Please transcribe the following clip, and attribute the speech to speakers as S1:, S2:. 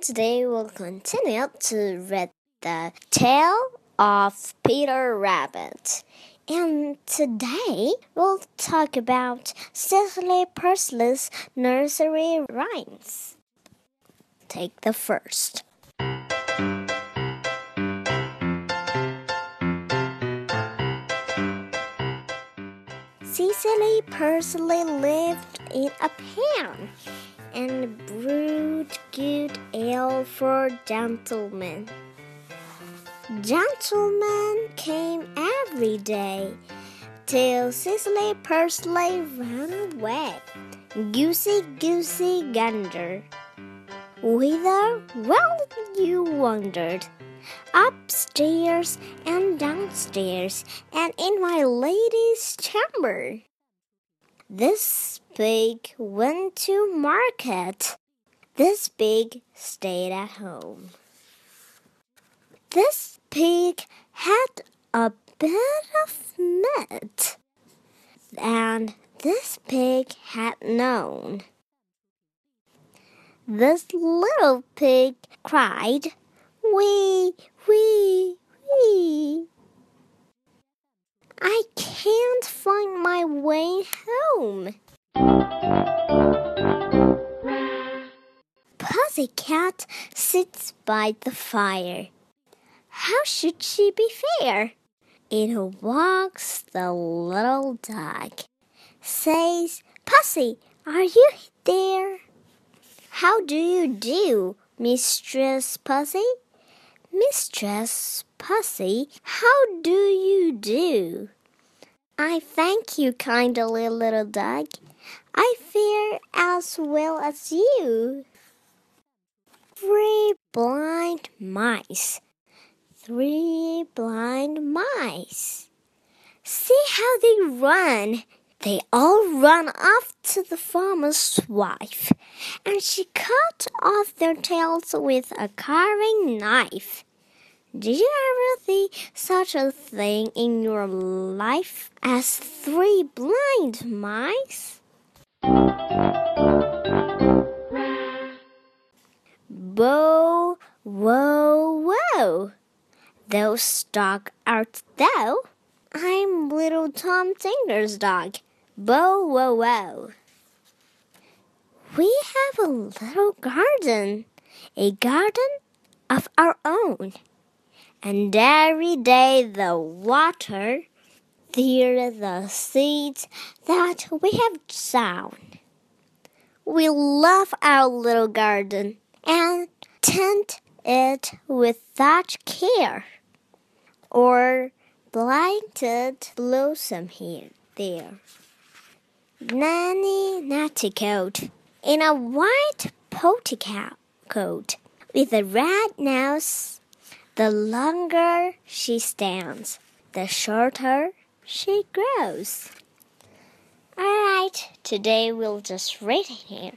S1: today we'll continue to read the tale of Peter Rabbit. And today we'll talk about Cecily Parsley's nursery rhymes. Take the first. Cecily Parsley lived in a pan and brewed good ale for gentlemen. Gentlemen came every day till Cecily Parsley ran away. Goosey, goosey, gander. Whither? Well, you wandered. Upstairs and downstairs, and in my lady's chamber. This pig went to market. This pig stayed at home. This pig had a bit of meat, and this pig had none. This little pig cried, wee, wee. Pussycat sits by the fire. How should she be fair? In walks the little dog. Says, Pussy, are you there? How do you do, Mistress Pussy? Mistress Pussy, how do you do? I thank you kindly, little dog. I fare as well as you. Three blind mice. Three blind mice. See how they run. They all run off to the farmer's wife, and she cut off their tails with a carving knife. Did you ever see such a thing in your life as three blind mice? Bow, wow, wow. Those dog art thou? I'm little Tom Tinker's dog. Bow, wow, wow. We have a little garden, a garden of our own. And every day the water, there the seeds that we have sown. We love our little garden and tend it with such care, or blighted blossom here, there. Nanny Netticoat in a white coat with a red nose. The longer she stands, the shorter she grows. All right, today we'll just read here.